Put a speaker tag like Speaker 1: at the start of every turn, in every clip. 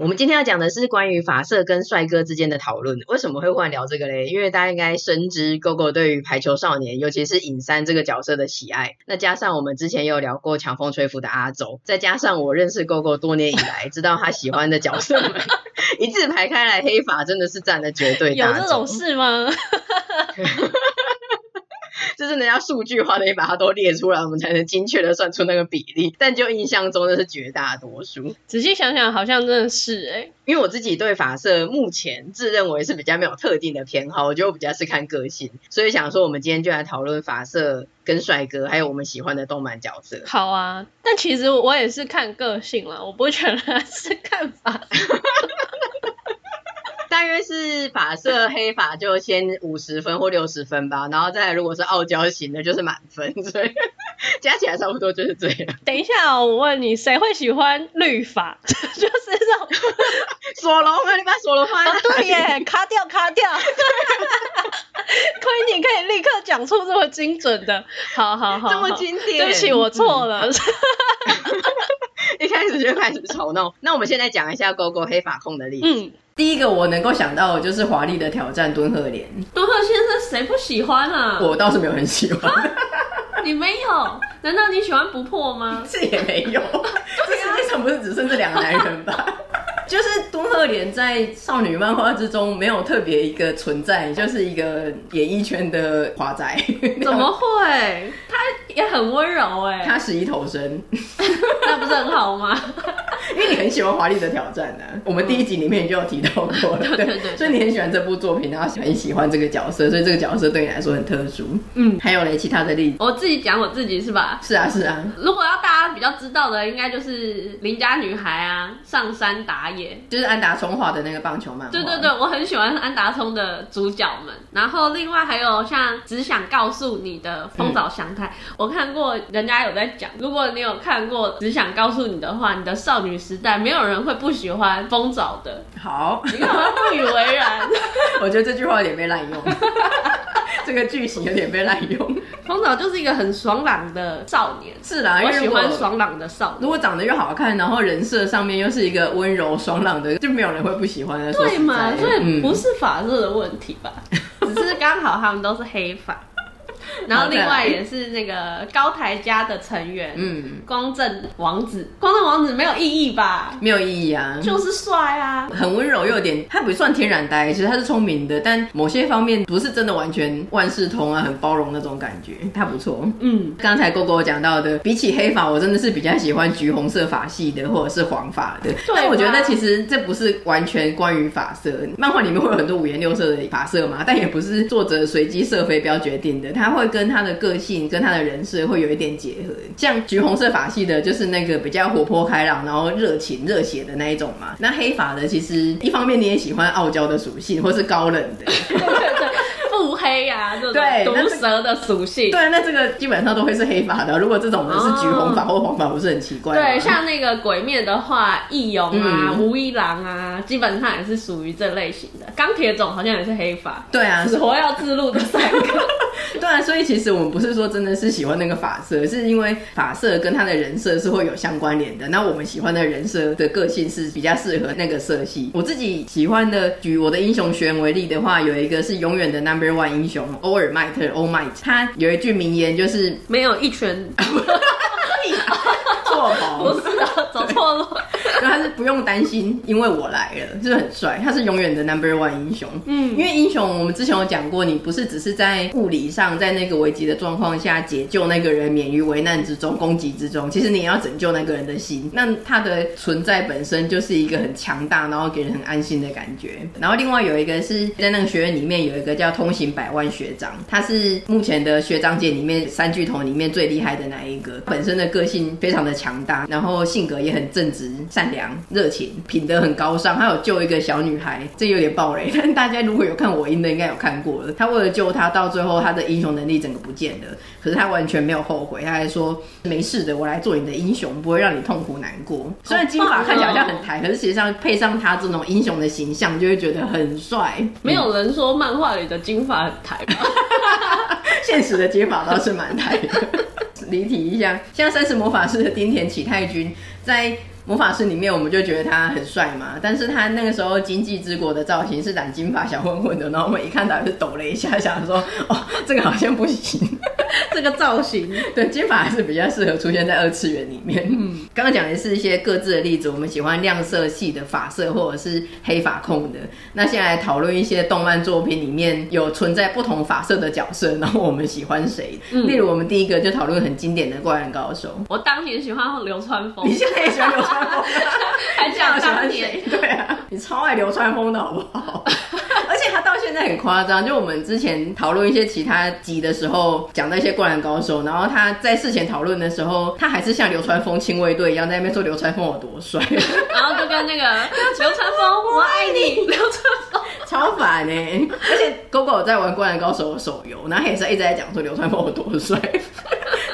Speaker 1: 我们今天要讲的是关于法色跟帅哥之间的讨论。为什么会忽然聊这个嘞？因为大家应该深知 GoGo 对于排球少年，尤其是影山这个角色的喜爱。那加上我们之前也有聊过强风吹拂的阿周，再加上我认识 GoGo 多年以来，知道他喜欢的角色们，一字排开来，黑发真的是占了绝对大。
Speaker 2: 有这种事吗？
Speaker 1: 就是人家数据化的，也把它都列出来，我们才能精确的算出那个比例。但就印象中，那是绝大多数。
Speaker 2: 仔细想想，好像真的是哎、欸。
Speaker 1: 因为我自己对发色目前自认为是比较没有特定的偏好，我觉得我比较是看个性，所以想说我们今天就来讨论发色跟帅哥，还有我们喜欢的动漫角色。
Speaker 2: 好啊，但其实我也是看个性了，我不觉得是看发色。
Speaker 1: 大约是法色黑法就先五十分或六十分吧，然后再来如果是傲娇型的，就是满分，所以 加起来差不多就是这样。
Speaker 2: 等一下哦，我问你，谁会喜欢绿法？就是这种
Speaker 1: 索隆啊，你把索隆放在、
Speaker 2: 哦、对耶，卡掉卡掉。亏你可以立刻讲出这么精准的，好好好，
Speaker 1: 这么经典。
Speaker 2: 对不起，我错了。嗯、
Speaker 1: 一开始就开始吵闹。那我们现在讲一下 GoGo 黑法控的例子。
Speaker 2: 嗯
Speaker 1: 第一个我能够想到的就是华丽的挑战敦贺莲。
Speaker 2: 敦贺先生谁不喜欢啊？
Speaker 1: 我倒是没有很喜欢。
Speaker 2: 你没有？难道你喜欢不破吗？
Speaker 1: 这也没有。这世界上不是只剩这两个男人吧？就是敦贺莲在少女漫画之中没有特别一个存在，就是一个演艺圈的华仔。
Speaker 2: 怎么会？他也很温柔哎。
Speaker 1: 他十一头身，
Speaker 2: 那不是很好吗？
Speaker 1: 因为你很喜欢华丽的挑战呢、啊，我们第一集里面你就有提到过了，对对对，所以你很喜欢这部作品，然后很喜欢这个角色，所以这个角色对你来说很特殊。嗯，还有嘞，其他的例子，
Speaker 2: 我自己讲我自己是吧？
Speaker 1: 是啊，是啊。
Speaker 2: 如果要大家比较知道的，应该就是邻家女孩啊，上山打野，
Speaker 1: 就是安达充画的那个棒球漫画。
Speaker 2: 对对对，我很喜欢安达充的主角们。然后另外还有像只想告诉你的风早祥太，嗯、我看过人家有在讲，如果你有看过只想告诉你的话，你的少女时代没有人会不喜欢风早的。
Speaker 1: 好，
Speaker 2: 你干嘛不以为然？
Speaker 1: 我觉得这句话有点被滥用，这个句型有点被滥用。
Speaker 2: 风早就是一个很爽朗的少年，
Speaker 1: 是啦，
Speaker 2: 我喜欢爽朗的少年。
Speaker 1: 如果长得又好看，然后人设上面又是一个温柔爽朗的，就没有人会不喜欢的。
Speaker 2: 对嘛？所以不是发色的问题吧？嗯、只是刚好他们都是黑发。然后另外也是那个高台家的成员，嗯，光正王子，光正王子没有意义吧？
Speaker 1: 没有意义啊，
Speaker 2: 就是帅啊，
Speaker 1: 很温柔又有点，他不算天然呆，其实他是聪明的，但某些方面不是真的完全万事通啊，很包容那种感觉，他不错。嗯，刚才 GoGo 讲到的，比起黑发，我真的是比较喜欢橘红色发系的，或者是黄发的。对，但我觉得其实这不是完全关于发色，漫画里面会有很多五颜六色的发色嘛，但也不是作者随机射飞镖决定的，他会跟他的个性跟他的人设会有一点结合，像橘红色法系的，就是那个比较活泼开朗，然后热情热血的那一种嘛。那黑发的，其实一方面你也喜欢傲娇的属性，或是高冷的。
Speaker 2: 腹黑呀、啊，这种毒蛇的属性。
Speaker 1: 对，那这个基本上都会是黑发的。如果这种人是橘红发或黄发，不是很奇怪？
Speaker 2: 对，像那个鬼面的话，易勇啊、无、嗯、一郎啊，基本上也是属于这类型的。钢铁种好像也是黑发。
Speaker 1: 对啊，
Speaker 2: 死活要自录的三个。
Speaker 1: 对啊，所以其实我们不是说真的是喜欢那个发色，是因为发色跟他的人设是会有相关联的。那我们喜欢的人设的个性是比较适合那个色系。我自己喜欢的，举我的英雄学院为例的话，有一个是永远的 Number。One 英雄欧尔麦特欧麦特，他有一句名言，就是
Speaker 2: 没有一拳
Speaker 1: 错跑，
Speaker 2: 不是啊，走错路。
Speaker 1: 他是不用担心，因为我来了，就是很帅。他是永远的 number one 英雄。嗯，因为英雄我们之前有讲过，你不是只是在物理上，在那个危机的状况下解救那个人免于危难之中、攻击之中，其实你也要拯救那个人的心。那他的存在本身就是一个很强大，然后给人很安心的感觉。然后另外有一个是在那个学院里面有一个叫通行百万学长，他是目前的学长界里面三巨头里面最厉害的那一个，本身的个性非常的强大，然后性格也很正直。善良、热情、品德很高尚。他有救一个小女孩，这有点暴雷，但大家如果有看我英的，应该有看过了。他为了救她，到最后他的英雄能力整个不见了，可是他完全没有后悔，他还说没事的，我来做你的英雄，不会让你痛苦难过。虽然金发看起来好像很台，可是实际上配上他这种英雄的形象，就会觉得很帅。
Speaker 2: 没有人说漫画里的金发很台吧？
Speaker 1: 现实的金发倒是蛮台的。离题一下，像三十魔法师的丁田启太君在。魔法师里面，我们就觉得他很帅嘛，但是他那个时候经济之国的造型是染金发小混混的，然后我们一看到就抖了一下，想说哦，这个好像不行，
Speaker 2: 这个造型，
Speaker 1: 对，金发还是比较适合出现在二次元里面。嗯，刚刚讲的是一些各自的例子，我们喜欢亮色系的发色或者是黑发控的。那现在来讨论一些动漫作品里面有存在不同发色的角色，然后我们喜欢谁？嗯，例如我们第一个就讨论很经典的《灌篮高手》，
Speaker 2: 我当年喜欢流川枫，
Speaker 1: 你现在也喜欢流川枫。
Speaker 2: 还讲当年，
Speaker 1: 对啊，你超爱流川枫的好不好？而且他到现在很夸张，就我们之前讨论一些其他集的时候，讲那些灌篮高手，然后他在事前讨论的时候，他还是像流川枫亲卫队一样在那边说流川枫有多帅，
Speaker 2: 然后就跟那个流川枫我爱你，流川枫。
Speaker 1: 超烦呢、欸。而且狗狗在玩灌篮高手的手游，然后他也是一直在讲说流川枫有多帅。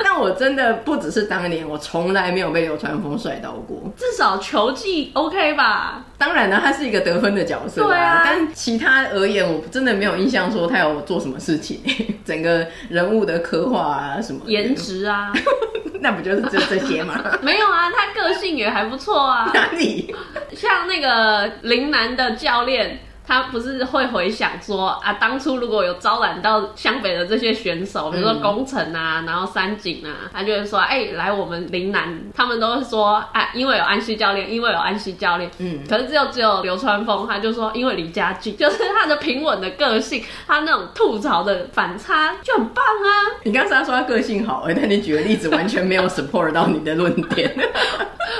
Speaker 1: 但我真的不只是当年，我从来没有被流川枫帅到过。
Speaker 2: 至少球技 OK 吧？
Speaker 1: 当然了，他是一个得分的角色。
Speaker 2: 对啊。
Speaker 1: 但其他而言，我真的没有印象说他有做什么事情。整个人物的刻画啊，什么
Speaker 2: 颜值啊，
Speaker 1: 那不就是这这些吗？
Speaker 2: 没有啊，他个性也还不错啊。
Speaker 1: 哪里？
Speaker 2: 像那个陵南的教练。他不是会回想说啊，当初如果有招揽到湘北的这些选手，比如说工程啊，嗯、然后三井啊，他就会说，哎、欸，来我们陵南，他们都会说，啊，因为有安西教练，因为有安西教练，嗯，可是只有只有流川枫，他就说，因为离家近，就是他的平稳的个性，他那种吐槽的反差就很棒啊。
Speaker 1: 你刚才说他个性好，哎，但你举的例子完全没有 support 到你的论点。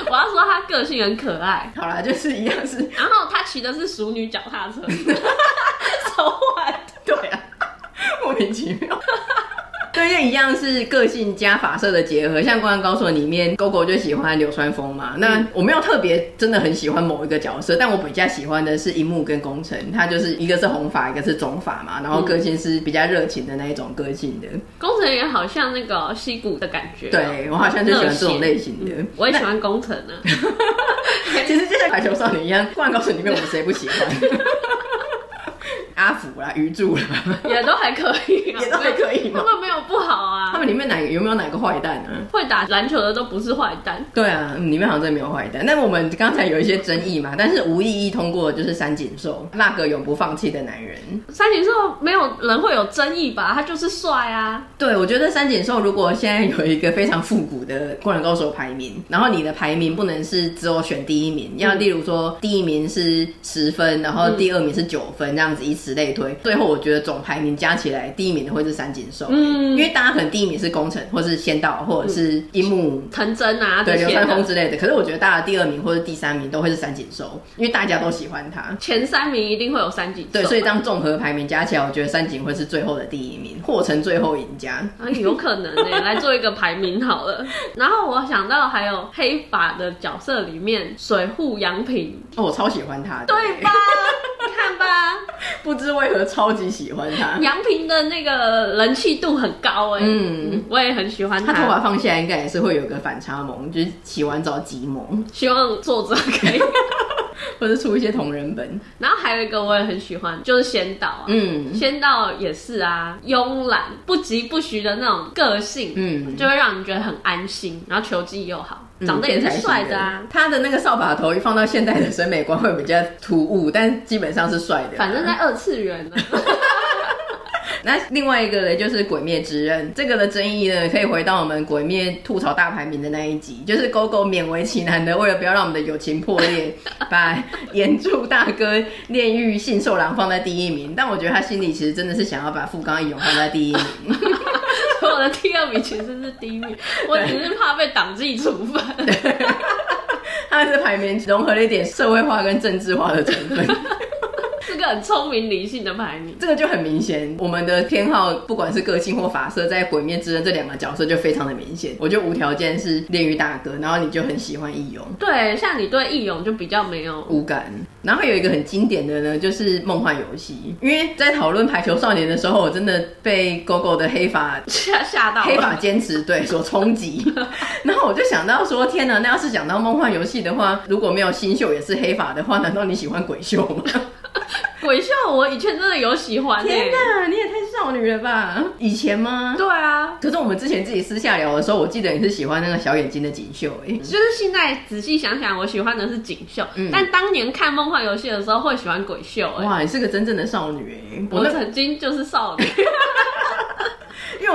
Speaker 2: 我要说他个性很可爱。
Speaker 1: 好啦，就是一样是，
Speaker 2: 然后他骑的是熟女脚踏车。
Speaker 1: 超坏，对啊，莫名其妙。对，因为一样是个性加发色的结合，像《灌篮高手》里面，狗狗就喜欢流川枫嘛。那我没有特别真的很喜欢某一个角色，但我比较喜欢的是樱木跟工程，他就是一个是红发，一个是棕发嘛，然后个性是比较热情的那一种个性的。
Speaker 2: 工程也好像那个西谷的感觉，
Speaker 1: 对，我好像就喜欢这种类型的。
Speaker 2: 嗯、我也喜欢工程呢。
Speaker 1: 其实就像排球少年一样，《灌篮高手》里面我们谁不喜欢？阿福啦，鱼柱啦，
Speaker 2: 也都还可以，
Speaker 1: 也都还可以吗？
Speaker 2: 他们没有不好啊。
Speaker 1: 他们里面哪个有没有哪个坏蛋呢？
Speaker 2: 会打篮球的都不是坏蛋。
Speaker 1: 对啊，里面好像真的没有坏蛋。那我们刚才有一些争议嘛，但是无异议通过的就是三井寿，那个永不放弃的男人。
Speaker 2: 三井寿没有人会有争议吧？他就是帅啊。
Speaker 1: 对，我觉得三井寿如果现在有一个非常复古的灌篮高手排名，然后你的排名不能是只有选第一名，要例如说第一名是十分，然后第二名是九分，这样子一。此类推，最后我觉得总排名加起来，第一名的会是三井寿，嗯，因为大家可能第一名是宫城，或是仙道，或者是樱木、
Speaker 2: 藤真啊，
Speaker 1: 对，流川枫之类的。可是我觉得大家第二名或者第三名都会是三井寿，因为大家都喜欢他。
Speaker 2: 前三名一定会有三井寿，
Speaker 1: 对，所以当综合排名加起来，我觉得三井会是最后的第一名，或成最后赢家。
Speaker 2: 啊，有可能呢，来做一个排名好了。然后我想到还有黑发的角色里面，水户洋平，
Speaker 1: 哦，我超喜欢他的，
Speaker 2: 对吧？你看吧。
Speaker 1: 不知为何超级喜欢他，
Speaker 2: 杨平的那个人气度很高哎，嗯，我也很喜欢他。
Speaker 1: 他头发放下来应该也是会有个反差萌，就是洗完澡即萌。
Speaker 2: 希望作者可以，
Speaker 1: 或者出一些同人本。
Speaker 2: 然后还有一个我也很喜欢，就是仙道啊，嗯，仙道也是啊，慵懒不疾不徐的那种个性，嗯，就会让你觉得很安心，然后球技又好。长得也是帅的啊，
Speaker 1: 他的那个扫把头一放到现代的审美观会比较突兀，但基本上是帅的。
Speaker 2: 反正在二次元呢。
Speaker 1: 那另外一个呢，就是《鬼灭之刃》这个的争议呢，可以回到我们《鬼灭》吐槽大排名的那一集，就是狗狗勉为其难的，为了不要让我们的友情破裂，把炎柱大哥炼狱杏寿郎放在第一名。但我觉得他心里其实真的是想要把富冈义勇放在第一名。
Speaker 2: 我的第二名其实是第一名，我只是怕被党纪处分。
Speaker 1: 他们是排名融合了一点社会化跟政治化的成分。
Speaker 2: 很聪明理性的排名。
Speaker 1: 这个就很明显，我们的偏好不管是个性或法色，在《鬼灭之刃》这两个角色就非常的明显。我就无条件是炼狱大哥，然后你就很喜欢义勇。
Speaker 2: 对，像你对义勇就比较没有
Speaker 1: 无感。然后还有一个很经典的呢，就是梦幻游戏。因为在讨论排球少年的时候，我真的被 GoGo 的黑发
Speaker 2: 吓 吓到，
Speaker 1: 黑发坚持对所冲击。然后我就想到说，天哪，那要是讲到梦幻游戏的话，如果没有新秀也是黑发的话，难道你喜欢鬼秀吗？
Speaker 2: 鬼秀我以前真的有喜欢。
Speaker 1: 天哪，你也太少女了吧？以前吗？
Speaker 2: 对啊。
Speaker 1: 可是我们之前自己私下聊的时候，我记得你是喜欢那个小眼睛的锦绣。哎，
Speaker 2: 就是现在仔细想想，我喜欢的是锦绣。嗯。但当年看梦幻游戏的时候，会喜欢鬼秀。
Speaker 1: 哇，你是个真正的少女哎！
Speaker 2: 我曾经就是少女。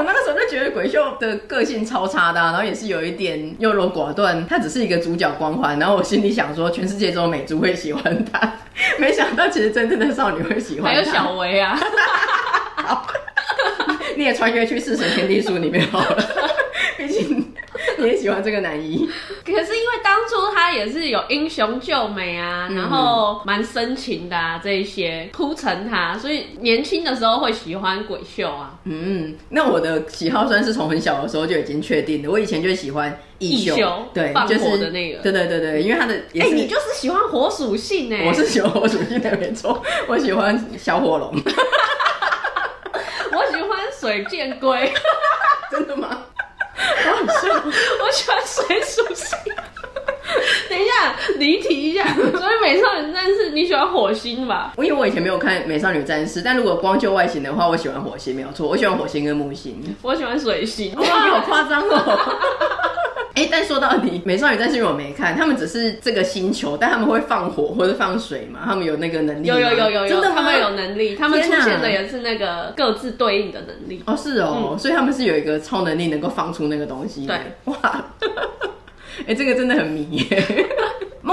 Speaker 1: 我那个时候就觉得鬼秀的个性超差的，然后也是有一点优柔寡断，他只是一个主角光环，然后我心里想说，全世界只有美珠会喜欢他，没想到其实真正的少女会喜欢他。
Speaker 2: 还有小维啊，
Speaker 1: 你也穿越去四神天地书里面好了，毕竟。你也喜欢这个男一，
Speaker 2: 可是因为当初他也是有英雄救美啊，嗯、然后蛮深情的啊，这一些铺陈他，所以年轻的时候会喜欢鬼秀啊。
Speaker 1: 嗯，那我的喜好算是从很小的时候就已经确定了，我以前就喜欢义秀，
Speaker 2: 秀
Speaker 1: 对，
Speaker 2: 放火的那个，
Speaker 1: 就是，对对对对，因为他的，哎、欸，
Speaker 2: 你就是喜欢火属性哎，
Speaker 1: 我是喜欢火属性的没错，我喜欢小火龙，
Speaker 2: 我喜欢水箭龟，
Speaker 1: 真的吗？
Speaker 2: 我很帅，我喜欢水属性。等一下，离题一下。所以美少女战士，你喜欢火星吧？
Speaker 1: 我因为我以前没有看美少女战士，但如果光就外形的话，我喜欢火星没有错。我喜欢火星跟木星，
Speaker 2: 我喜欢水星。
Speaker 1: 哇，你好夸张哦！哎、欸，但说到底，美少女战士我没看，他们只是这个星球，但他们会放火或者放水嘛？他们有那个能力？
Speaker 2: 有有有有有，真的他们有能力，他们出现的也是那个各自对应的能力。
Speaker 1: 哦，是哦，嗯、所以他们是有一个超能力，能够放出那个东西。
Speaker 2: 对，
Speaker 1: 哇。哎、欸，这个真的很迷耶！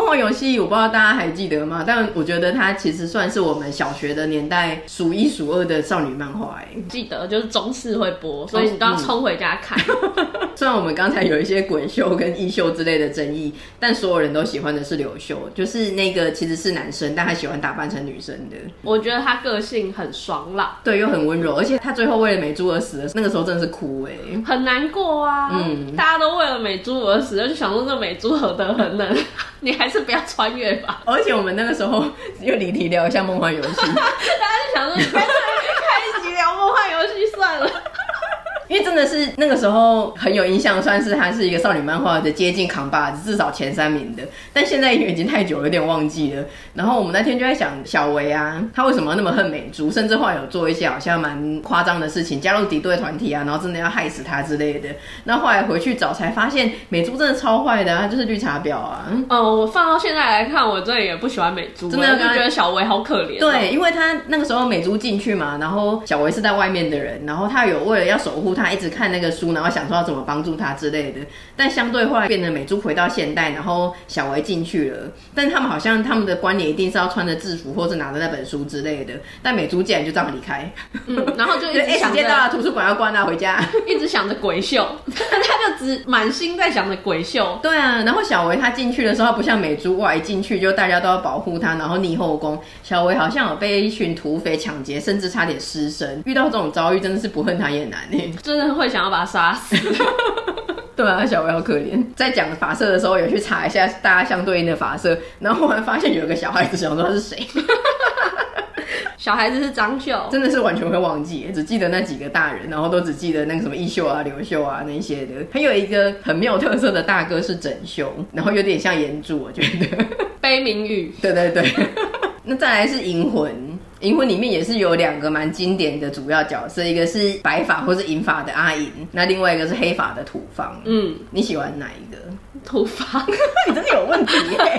Speaker 1: 梦幻游戏，我不知道大家还记得吗？但我觉得它其实算是我们小学的年代数一数二的少女漫画。哎，
Speaker 2: 记得就是中视会播，所以你都要冲回家看。
Speaker 1: 嗯、虽然我们刚才有一些滚秀跟义秀之类的争议，但所有人都喜欢的是柳秀，就是那个其实是男生，但他喜欢打扮成女生的。
Speaker 2: 我觉得他个性很爽朗，
Speaker 1: 对，又很温柔，而且他最后为了美珠而死的那个时候真的是哭哎，
Speaker 2: 很难过啊。嗯，大家都为了美珠而死，就想说这美珠何德何能？你还是不要穿越吧。
Speaker 1: 而且我们那个时候又离题聊一下梦幻游戏，大
Speaker 2: 家就想说，一集聊梦幻游戏算了。
Speaker 1: 因为真的是那个时候很有印象，算是他是一个少女漫画的接近扛把子，至少前三名的。但现在已经太久了，有点忘记了。然后我们那天就在想，小维啊，他为什么那么恨美珠？甚至后来有做一些好像蛮夸张的事情，加入敌对团体啊，然后真的要害死他之类的。那后来回去找才发现，美珠真的超坏的，他就是绿茶婊啊。
Speaker 2: 哦，我放到现在来看，我真的也不喜欢美珠，真的就觉得小维好可怜。
Speaker 1: 对，因为他那个时候美珠进去嘛，然后小维是在外面的人，然后他有为了要守护。他一直看那个书，然后想说要怎么帮助他之类的。但相对后来变得美珠回到现代，然后小维进去了。但他们好像他们的观念一定是要穿着制服，或者拿着那本书之类的。但美珠竟然就这样离开，
Speaker 2: 嗯，然后就一直 想着、欸、到
Speaker 1: 了图书馆要关了，回家
Speaker 2: 一直想着鬼秀，他就只满心在想着鬼秀。
Speaker 1: 对啊，然后小维他进去的时候，不像美珠哇，一进去就大家都要保护他，然后逆后宫。小维好像有被一群土匪抢劫，甚至差点失身。遇到这种遭遇，真的是不恨他也难呢。
Speaker 2: 真的会想要把他杀死。
Speaker 1: 对啊，小薇好可怜。在讲法色的时候，有去查一下大家相对应的法色，然后后来发现有一个小孩子，想说他是谁？
Speaker 2: 小孩子是张秀，
Speaker 1: 真的是完全会忘记，只记得那几个大人，然后都只记得那个什么义秀啊、刘秀啊那些的。还有一个很没有特色的大哥是整秀，然后有点像炎柱，我觉得。
Speaker 2: 悲鸣雨。
Speaker 1: 对对对。那再来是银魂。银魂里面也是有两个蛮经典的主要角色，一个是白发或是银发的阿银，那另外一个是黑发的土方。嗯，你喜欢哪一个？
Speaker 2: 土方？
Speaker 1: 你真的有问题耶！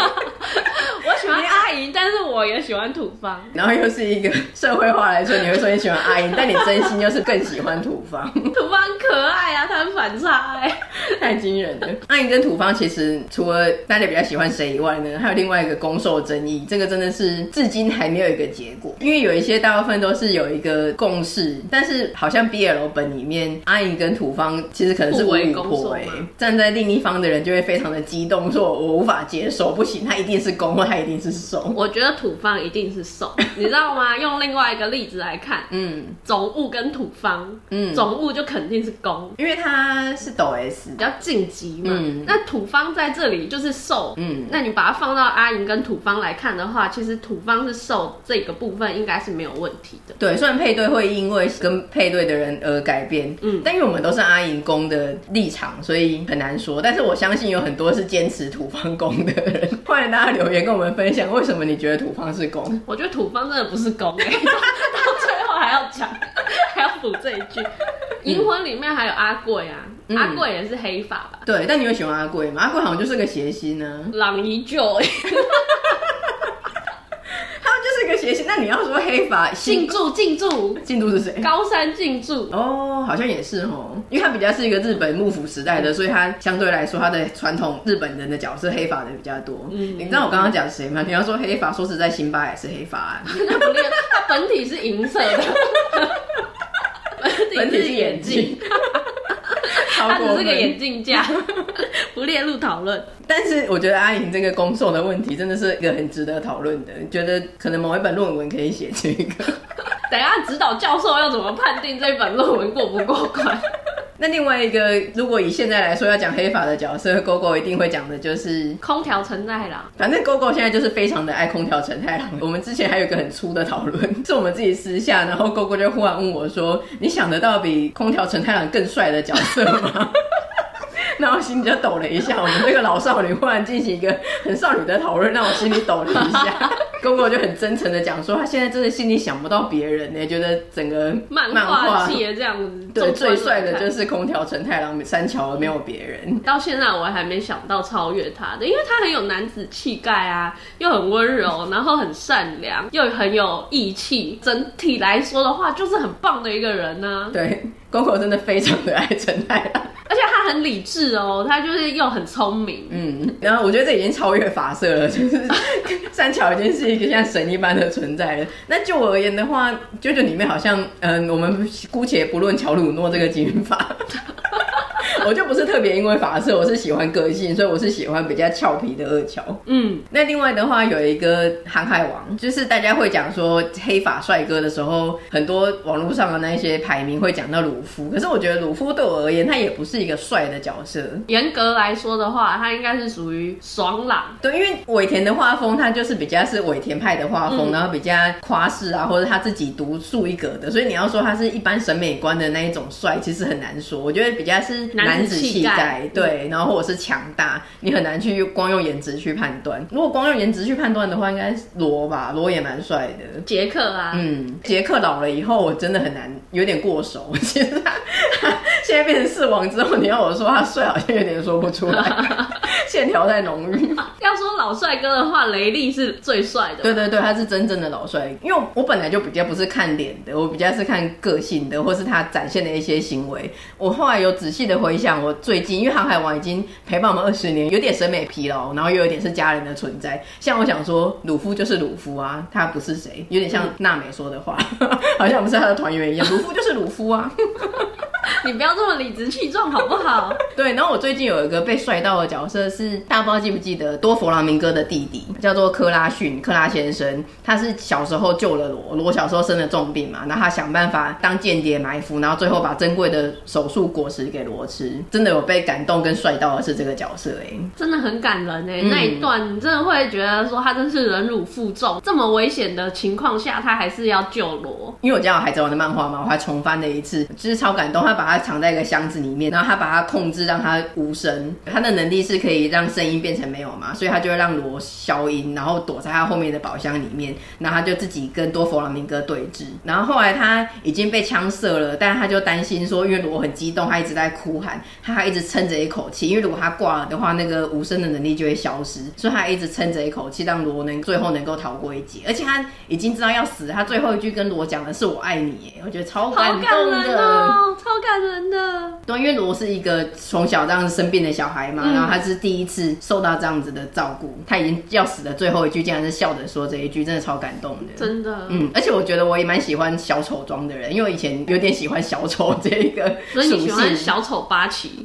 Speaker 2: 我喜欢阿姨，但是我也喜欢土方。
Speaker 1: 然后又是一个社会化来说，你会说你喜欢阿姨，但你真心又是更喜欢土方。
Speaker 2: 土方可爱啊，他很反差哎，
Speaker 1: 太惊人了。阿姨跟土方其实除了大家比较喜欢谁以外呢，还有另外一个攻受争议，这个真的是至今还没有一个结果。因为有一些大部分都是有一个共识，但是好像 BL 本里面阿姨跟土方其实可能是五五婆哎，站在另一方的人就会非非常的激动，说我无法接受，不行，他一定是攻，或他一定是受。
Speaker 2: 我觉得土方一定是受，你知道吗？用另外一个例子来看，嗯，总务跟土方，嗯，总务就肯定是攻，
Speaker 1: 因为他是抖 S，
Speaker 2: 比较晋级嘛。嗯，那土方在这里就是受，嗯，那你把它放到阿银跟土方来看的话，其实土方是受这个部分应该是没有问题的。
Speaker 1: 对，虽然配对会因为跟配对的人而改变，嗯，但因为我们都是阿银攻的立场，所以很难说。但是我相信有很多是坚持土方攻的人，欢迎大家留言跟我们分享，为什么你觉得土方是公？
Speaker 2: 我觉得土方真的不是攻，欸，到最后还要讲，还要补这一句。银魂里面还有阿贵啊，嗯、阿贵也是黑发吧？
Speaker 1: 对，但你会喜欢阿贵吗？阿贵好像就是个谐星呢，
Speaker 2: 朗依旧。
Speaker 1: 这个谐星，那你要说黑发
Speaker 2: 进驻，进驻，
Speaker 1: 进驻是谁？
Speaker 2: 高山进驻
Speaker 1: 哦，好像也是哦，因为他比较是一个日本幕府时代的，所以他相对来说他的传统日本人的角色黑发的比较多。嗯，你知道我刚刚讲谁吗？你要说黑发，说实在，辛巴也是黑发啊。
Speaker 2: 他不练，他本体是银色的，
Speaker 1: 本体是眼镜。
Speaker 2: 他只是个眼镜架，不列入讨论。
Speaker 1: 但是我觉得阿莹这个攻受的问题真的是一个很值得讨论的，觉得可能某一本论文可以写这个。
Speaker 2: 等一下指导教授要怎么判定这本论文过不过关？
Speaker 1: 那另外一个，如果以现在来说要讲黑发的角色，GoGo 一定会讲的就是
Speaker 2: 空调承太郎。
Speaker 1: 反正 GoGo 现在就是非常的爱空调承太郎。我们之前还有一个很粗的讨论，是我们自己私下，然后 GoGo 就忽然问我说：“你想得到比空调承太郎更帅的角色吗？” 那我心里就抖了一下，我们这个老少女忽然进行一个很少女的讨论，让我心里抖了一下。公公就很真诚的讲说，他现在真的心里想不到别人呢，觉得整个
Speaker 2: 漫画系这样子，
Speaker 1: 对，最帅的就是空调承太郎三桥，没有别人。
Speaker 2: 到现在我还没想到超越他的，因为他很有男子气概啊，又很温柔，然后很善良，又很有义气，整体来说的话，就是很棒的一个人呢、啊。
Speaker 1: 对。公公真的非常的爱承太郎，
Speaker 2: 而且他很理智哦，他就是又很聪明，
Speaker 1: 嗯，然后我觉得这已经超越发色了，就是 三桥已经是一个像神一般的存在了。那就我而言的话，舅舅里面好像，嗯，我们姑且不论乔鲁诺这个金发。我就不是特别因为发色，我是喜欢个性，所以我是喜欢比较俏皮的二乔。嗯，那另外的话有一个航海王，就是大家会讲说黑发帅哥的时候，很多网络上的那些排名会讲到鲁夫。可是我觉得鲁夫对我而言，他也不是一个帅的角色。
Speaker 2: 严格来说的话，他应该是属于爽朗。
Speaker 1: 对，因为尾田的画风，他就是比较是尾田派的画风，嗯、然后比较夸饰啊，或者他自己独树一格的。所以你要说他是一般审美观的那一种帅，其实很难说。我觉得比较是男。男子气概，对，然后或者是强大，你很难去光用颜值去判断。如果光用颜值去判断的话，应该是罗吧，罗也蛮帅的。
Speaker 2: 杰克啊，
Speaker 1: 嗯，杰克老了以后，我真的很难，有点过熟。其实他，他现在变成四王之后，你要我说他帅，好像有点说不出来，线条太浓郁。
Speaker 2: 要说老帅哥的话，雷利是最帅的。
Speaker 1: 对对对，他是真正的老帅。因为我本来就比较不是看脸的，我比较是看个性的，或是他展现的一些行为。我后来有仔细的回想。我最近，因为《航海王》已经陪伴我们二十年，有点审美疲劳，然后又有点是家人的存在。像我想说，鲁夫就是鲁夫啊，他不是谁，有点像娜美说的话，好像不是他的团员一样。鲁夫就是鲁夫啊。
Speaker 2: 你不要这么理直气壮好不好？
Speaker 1: 对，然后我最近有一个被帅到的角色是，大家不知道记不记得多弗朗明哥的弟弟叫做克拉逊，克拉先生，他是小时候救了罗，罗小时候生了重病嘛，然后他想办法当间谍埋伏，然后最后把珍贵的手术果实给罗吃，真的有被感动跟帅到的是这个角色哎、欸，
Speaker 2: 真的很感人哎、欸，嗯、那一段你真的会觉得说他真是忍辱负重，这么危险的情况下他还是要救罗，
Speaker 1: 因为我家有海贼王的漫画嘛，我还重翻了一次，就是超感动，他把它藏在一个箱子里面，然后他把它控制让它无声。他的能力是可以让声音变成没有嘛，所以他就会让罗消音，然后躲在他后面的宝箱里面。然后他就自己跟多弗朗明哥对峙。然后后来他已经被枪射了，但他就担心说，因为罗很激动，他一直在哭喊，他还一直撑着一口气，因为如果他挂了的话，那个无声的能力就会消失，所以他一直撑着一口气，让罗能最后能够逃过一劫。而且他已经知道要死，他最后一句跟罗讲的是“我爱你”，我觉得超感动的，
Speaker 2: 超感人。的，
Speaker 1: 对，因为罗是一个从小这样子生病的小孩嘛，嗯、然后他是第一次受到这样子的照顾，他已经要死的最后一句，竟然是笑着说这一句，真的超感动的，
Speaker 2: 真的，
Speaker 1: 嗯，而且我觉得我也蛮喜欢小丑装的人，因为我以前有点喜欢小丑这一个
Speaker 2: 所以你喜欢小丑八旗，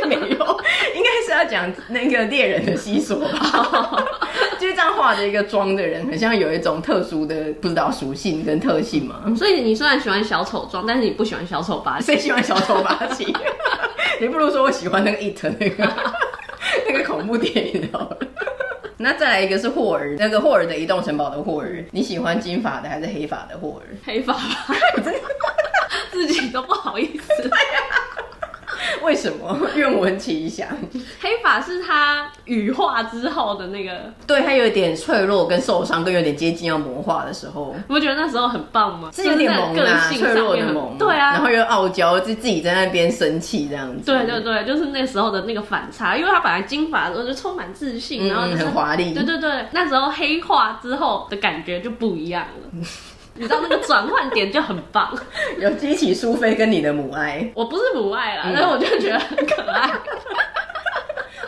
Speaker 1: 并 没有，应该是要讲那个猎人的西索吧，就是这样画的一个妆的人，很像有一种特殊的不知道属性跟特性嘛。
Speaker 2: 所以你虽然喜欢小丑妆，但是你不喜欢小丑八
Speaker 1: 谁喜欢小丑八七？你不如说我喜欢那个 It 那个那个恐怖电影好了。那再来一个是霍尔，那个霍尔的移动城堡的霍尔，你喜欢金发的还是黑发的霍尔？
Speaker 2: 黑发吧，自己都不好意思。
Speaker 1: 为什么？愿闻其详。
Speaker 2: 黑发是他羽化之后的那个，
Speaker 1: 对，他有一点脆弱跟受伤，跟有点接近要魔化的时候。
Speaker 2: 你不觉得那时候很棒吗？
Speaker 1: 是有点萌啊，脆弱的萌。
Speaker 2: 对啊，
Speaker 1: 然后又傲娇，就自己在那边生气这样子。
Speaker 2: 对对对，就是那时候的那个反差，因为他本来金发的时候就充满自信，然后、就是、
Speaker 1: 很华丽。
Speaker 2: 对对对，那时候黑化之后的感觉就不一样了。你知道那个转换点就很棒，
Speaker 1: 有激起苏菲跟你的母爱。
Speaker 2: 我不是母爱啦，嗯、但是我就觉得很可爱。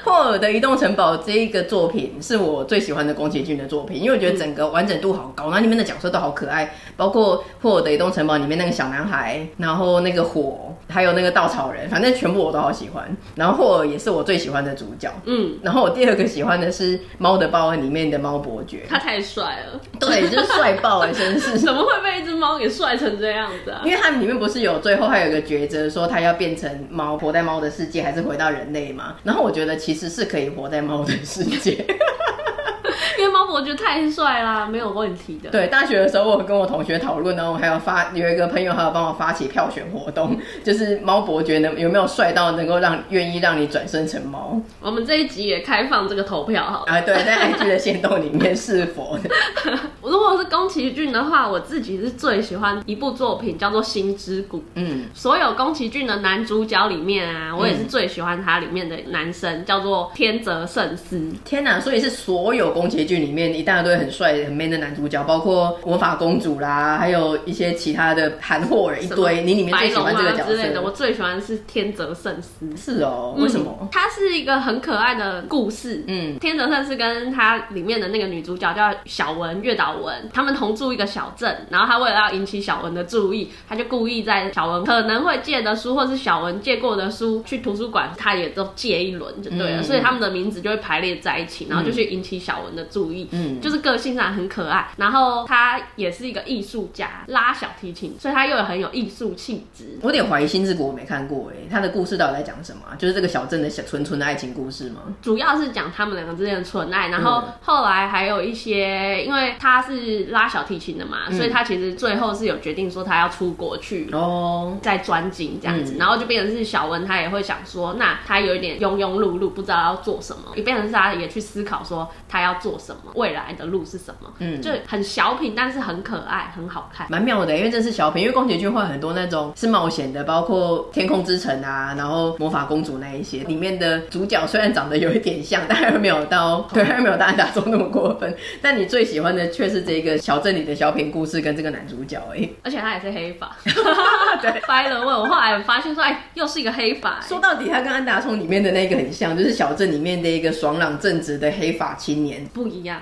Speaker 1: 霍尔的移动城堡这一个作品是我最喜欢的宫崎骏的作品，因为我觉得整个完整度好高，那里面的角色都好可爱，包括霍尔的移动城堡里面那个小男孩，然后那个火，还有那个稻草人，反正全部我都好喜欢。然后霍尔也是我最喜欢的主角，嗯。然后我第二个喜欢的是《猫的报恩》里面的猫伯爵，
Speaker 2: 他太帅了，
Speaker 1: 对，就是帅爆了，真是。
Speaker 2: 怎么会被一只猫给帅成这样子啊？
Speaker 1: 因为它里面不是有最后还有一个抉择，说他要变成猫，活在猫的世界，还是回到人类嘛？然后我觉得其实。其实是可以活在猫的世界。
Speaker 2: 因为猫伯爵太帅啦，没有问题的。
Speaker 1: 对，大学的时候我跟我同学讨论，然后还有发有一个朋友还有帮我发起票选活动，就是猫伯爵能有没有帅到能够让愿意让你转身成猫？
Speaker 2: 我们这一集也开放这个投票哈。
Speaker 1: 啊，对，在 IG 的线动里面 是否？
Speaker 2: 如果是宫崎骏的话，我自己是最喜欢一部作品叫做《心之谷》。嗯，所有宫崎骏的男主角里面啊，我也是最喜欢他里面的男生，叫做天泽圣司。
Speaker 1: 天哪，所以是所有宫崎。骏里面一大堆很帅很 man 的男主角，包括魔法公主啦，还有一些其他的韩货人一堆。你里面最喜欢这个角色？之类的，
Speaker 2: 我最喜欢的是天泽圣司。
Speaker 1: 是哦，为什么？
Speaker 2: 他是一个很可爱的故事。嗯，天泽圣司跟他里面的那个女主角叫小文月岛文，他们同住一个小镇。然后他为了要引起小文的注意，他就故意在小文可能会借的书，或是小文借过的书，去图书馆他也都借一轮就对了。嗯、所以他们的名字就会排列在一起，然后就去引起小文的。注意，嗯，就是个性上很可爱，然后他也是一个艺术家，拉小提琴，所以他又有很有艺术气质。
Speaker 1: 我有点怀疑《心之国》我没看过哎，他的故事到底在讲什么？就是这个小镇的小纯纯的爱情故事吗？
Speaker 2: 主要是讲他们两个之间的纯爱，然后后来还有一些，因为他是拉小提琴的嘛，嗯、所以他其实最后是有决定说他要出国去哦，在专精这样子，嗯、然后就变成是小文他也会想说，那他有一点庸庸碌碌，不知道要做什么，也变成是他也去思考说他要做。什么未来的路是什么？嗯，就很小品，但是很可爱，很好看，
Speaker 1: 蛮妙的。因为这是小品，因为宫崎骏会很多那种是冒险的，包括《天空之城》啊，然后《魔法公主》那一些里面的主角，虽然长得有一点像，但还没有到，对，还没有安达充那么过分。但你最喜欢的却是这个小镇里的小品故事跟这个男主角，哎，
Speaker 2: 而且他也是黑发。对，掰了问我，后来发现说，哎，又是一个黑发。
Speaker 1: 说到底，他跟安达充里面的那个很像，就是小镇里面的一个爽朗正直的黑发青年。
Speaker 2: 不。一样。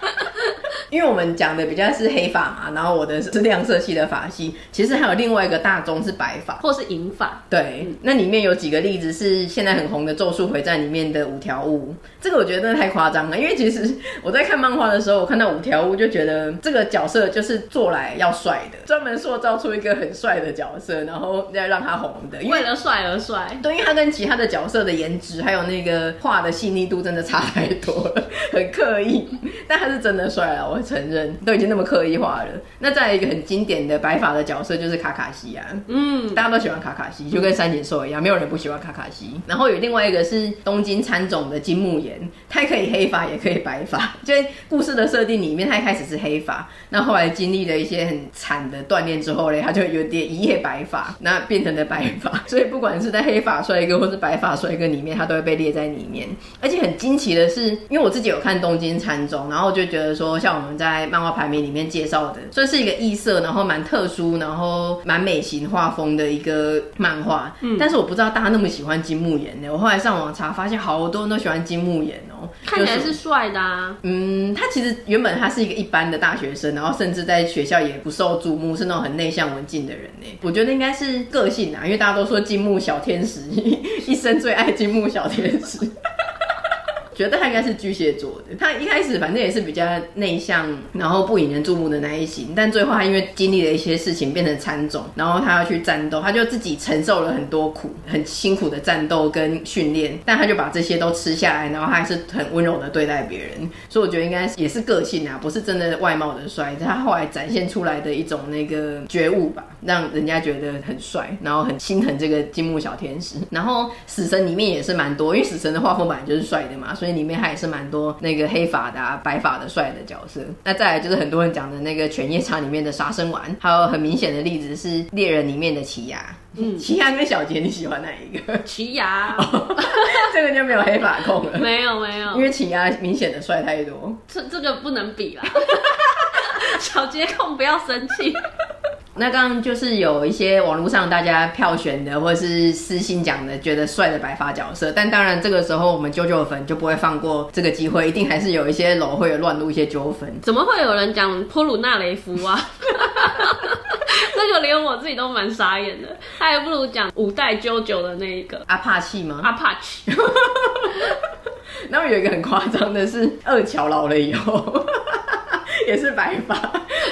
Speaker 1: 因为我们讲的比较是黑发嘛，然后我的是亮色系的发系，其实还有另外一个大宗是白发
Speaker 2: 或是银发。
Speaker 1: 对，嗯、那里面有几个例子是现在很红的《咒术回战》里面的五条悟，这个我觉得真的太夸张了。因为其实我在看漫画的时候，我看到五条悟就觉得这个角色就是做来要帅的，专门塑造出一个很帅的角色，然后再让他红的，
Speaker 2: 为了帅而帅。
Speaker 1: 对，因为他跟其他的角色的颜值还有那个画的细腻度真的差太多了，很刻意，但他是真的帅啊，我。承认都已经那么刻意化了，那再来一个很经典的白发的角色就是卡卡西啊，嗯，大家都喜欢卡卡西，就跟三井寿一样，没有人不喜欢卡卡西。然后有另外一个是东京参种的金木研，他可以黑发也可以白发。就故事的设定里面，他一开始是黑发，那后来经历了一些很惨的锻炼之后嘞，他就有点一夜白发，那变成了白发。所以不管是在黑发帅哥或是白发帅哥里面，他都会被列在里面。而且很惊奇的是，因为我自己有看东京参种，然后就觉得说，像我们。们在漫画排名里面介绍的，算是一个异色，然后蛮特殊，然后蛮美型画风的一个漫画。嗯，但是我不知道大家那么喜欢金木研呢。我后来上网查，发现好多人都喜欢金木研哦，
Speaker 2: 看起来是帅的啊。
Speaker 1: 嗯，他其实原本他是一个一般的大学生，然后甚至在学校也不受注目，是那种很内向文静的人呢。我觉得应该是个性啊，因为大家都说金木小天使，一生最爱金木小天使。觉得他应该是巨蟹座的。他一开始反正也是比较内向，然后不引人注目的那一型。但最后他因为经历了一些事情，变成参种，然后他要去战斗，他就自己承受了很多苦，很辛苦的战斗跟训练。但他就把这些都吃下来，然后他还是很温柔的对待别人。所以我觉得应该也是个性啊，不是真的外貌的帅，他后来展现出来的一种那个觉悟吧，让人家觉得很帅，然后很心疼这个金木小天使。然后死神里面也是蛮多，因为死神的画风本来就是帅的嘛，所以里面还也是蛮多那个黑发的啊、白发的帅的角色。那再来就是很多人讲的那个犬夜叉里面的杀生丸，还有很明显的例子是猎人里面的奇犽。嗯，奇犽跟小杰你喜欢哪一个？
Speaker 2: 奇犽，
Speaker 1: 这个就没有黑发控了。
Speaker 2: 没有没有，
Speaker 1: 因为奇犽明显的帅太多。
Speaker 2: 这这个不能比啦。小杰控不要生气。
Speaker 1: 那刚刚就是有一些网络上大家票选的，或者是私信讲的，觉得帅的白发角色。但当然这个时候我们啾啾粉就不会放过这个机会，一定还是有一些楼会有乱入一些纠纷。
Speaker 2: 怎么会有人讲波鲁纳雷夫啊？这个连我自己都蛮傻眼的。他还不如讲五代啾啾的那一个
Speaker 1: 阿帕奇吗？
Speaker 2: 阿帕奇。
Speaker 1: 然后有一个很夸张的是二乔老了以后。也是白发，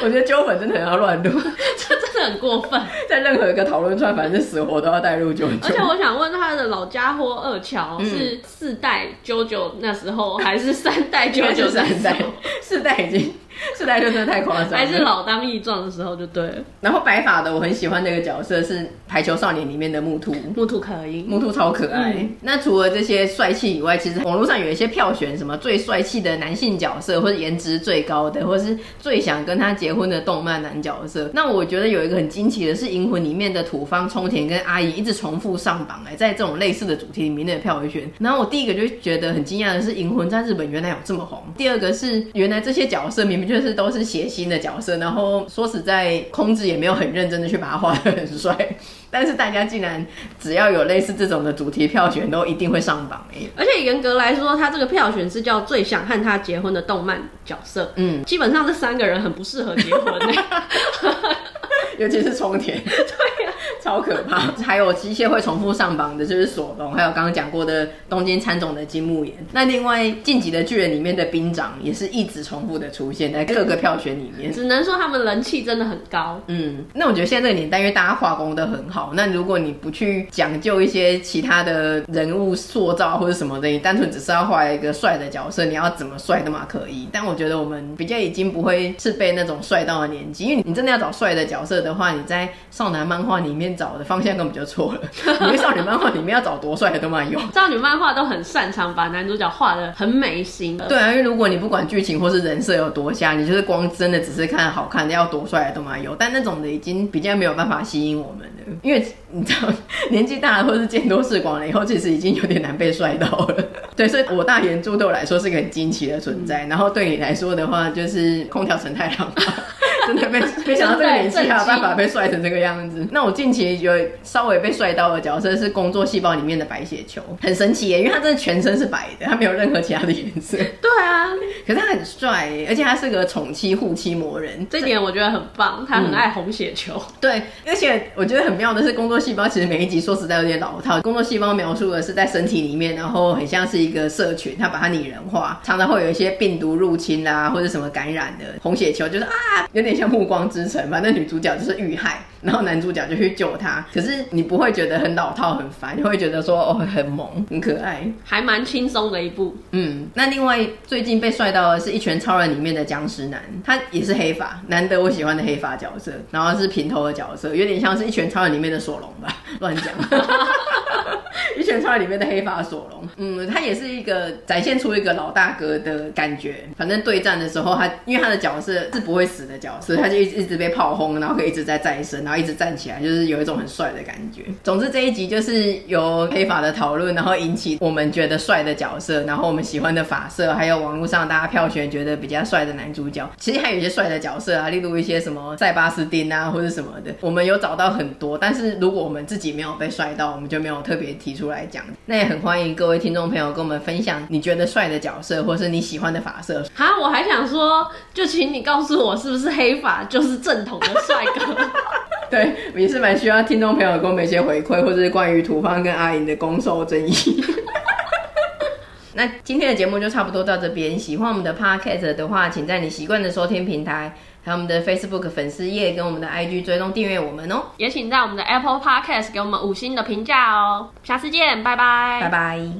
Speaker 1: 我觉得纠粉真的很要乱入，
Speaker 2: 这真的很过分。
Speaker 1: 在任何一个讨论串，反正死活都要带入九九。
Speaker 2: 而且我想问他的老家伙二乔是四代揪九那时候，还是三代揪九
Speaker 1: 三代？四代已经。四代就真的太夸张，
Speaker 2: 还是老当益壮的时候就对了。
Speaker 1: 然后白发的我很喜欢那个角色是《排球少年》里面的木兔，
Speaker 2: 木兔可以，
Speaker 1: 木兔超可爱。嗯、那除了这些帅气以外，其实网络上有一些票选什么最帅气的男性角色，或者颜值最高的，或者是最想跟他结婚的动漫男角色。那我觉得有一个很惊奇的是，《银魂》里面的土方冲田跟阿姨一直重复上榜哎，在这种类似的主题里面的票选。然后我第一个就觉得很惊讶的是，《银魂》在日本原来有这么红。第二个是原来这些角色明明就是都是谐星的角色，然后说实在，空子也没有很认真的去把它画的很帅，但是大家竟然只要有类似这种的主题票选，都一定会上榜哎。
Speaker 2: 而且严格来说，他这个票选是叫最想和他结婚的动漫角色，嗯，基本上这三个人很不适合结婚
Speaker 1: 尤其是冲田，
Speaker 2: 对呀、啊，
Speaker 1: 超可怕。还有机械会重复上榜的，就是索隆，还有刚刚讲过的东京喰种的金木研。那另外《晋级的巨人》里面的兵长也是一直重复的出现在各个票选里面，
Speaker 2: 只能说他们人气真的很高。
Speaker 1: 嗯，那我觉得现在这个年代，因为大家画工都很好，那如果你不去讲究一些其他的人物塑造或者什么的，你单纯只是要画一个帅的角色，你要怎么帅都嘛可以。但我觉得我们比较已经不会是被那种帅到的年纪，因为你真的要找帅的角色的。的话，你在少男漫画里面找的方向根本就错了。因为少女漫画里面要找多帅的都蛮有。
Speaker 2: 少女漫画都很擅长把男主角画的很美型。
Speaker 1: 对啊，因为如果你不管剧情或是人设有多瞎，你就是光真的只是看好看的，要多帅的都蛮有。但那种的已经比较没有办法吸引我们了，因为你知道年纪大了或是见多识广了以后，其实已经有点难被帅到了。对，所以我大原著对我来说是个很惊奇的存在。嗯、然后对你来说的话，就是空条承太郎。真的没没 想到这个年纪还有办法被帅成这个样子。那我近期有稍微被帅到的角色是工作细胞里面的白血球，很神奇耶，因为他真的全身是白的，他没有任何其他的颜色。
Speaker 2: 对啊，
Speaker 1: 可是他很帅，而且他是个宠妻护妻魔人，
Speaker 2: 这点我觉得很棒。他很爱红血球。
Speaker 1: 嗯，对，而且我觉得很妙的是，工作细胞其实每一集说实在有点老套。工作细胞描述的是在身体里面，然后很像是一个社群，他把它拟人化，常常会有一些病毒入侵啊，或者什么感染的红血球，就是啊，有点。像《暮光之城》，反正女主角就是遇害，然后男主角就去救他。可是你不会觉得很老套、很烦，你会觉得说哦，很萌、很可爱，
Speaker 2: 还蛮轻松的一部。
Speaker 1: 嗯，那另外最近被帅到的是一拳超人里面的僵尸男，他也是黑发，难得我喜欢的黑发角色，然后是平头的角色，有点像是一拳超人里面的索隆吧，乱讲。一拳超人里面的黑发索隆，嗯，他也是一个展现出一个老大哥的感觉。反正对战的时候，他因为他的角色是不会死的角色，他就一直一直被炮轰，然后可以一直在再生，然后一直站起来，就是有一种很帅的感觉。总之这一集就是由黑发的讨论，然后引起我们觉得帅的角色，然后我们喜欢的发色，还有网络上大家票选觉得比较帅的男主角。其实还有一些帅的角色啊，例如一些什么塞巴斯丁啊，或者什么的，我们有找到很多。但是如果我们自己没有被帅到，我们就没有特别提出来讲。那也很欢迎各位听众朋友跟我们分享你觉得帅的角色，或是你喜欢的发色。
Speaker 2: 哈，我还想说，就请你告诉我，是不是黑发就是正统的帅哥？
Speaker 1: 对，也是蛮需要听众朋友给我们一些回馈，或者是关于土方跟阿莹的攻受争议。那今天的节目就差不多到这边。喜欢我们的 Podcast 的话，请在你习惯的收听平台，还有我们的 Facebook 粉丝页跟我们的 IG 追踪订阅我们哦。
Speaker 2: 也请在我们的 Apple Podcast 给我们五星的评价哦。下次见，拜拜，
Speaker 1: 拜拜。